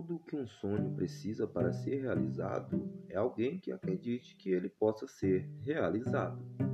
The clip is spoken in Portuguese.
Tudo que um sonho precisa para ser realizado é alguém que acredite que ele possa ser realizado.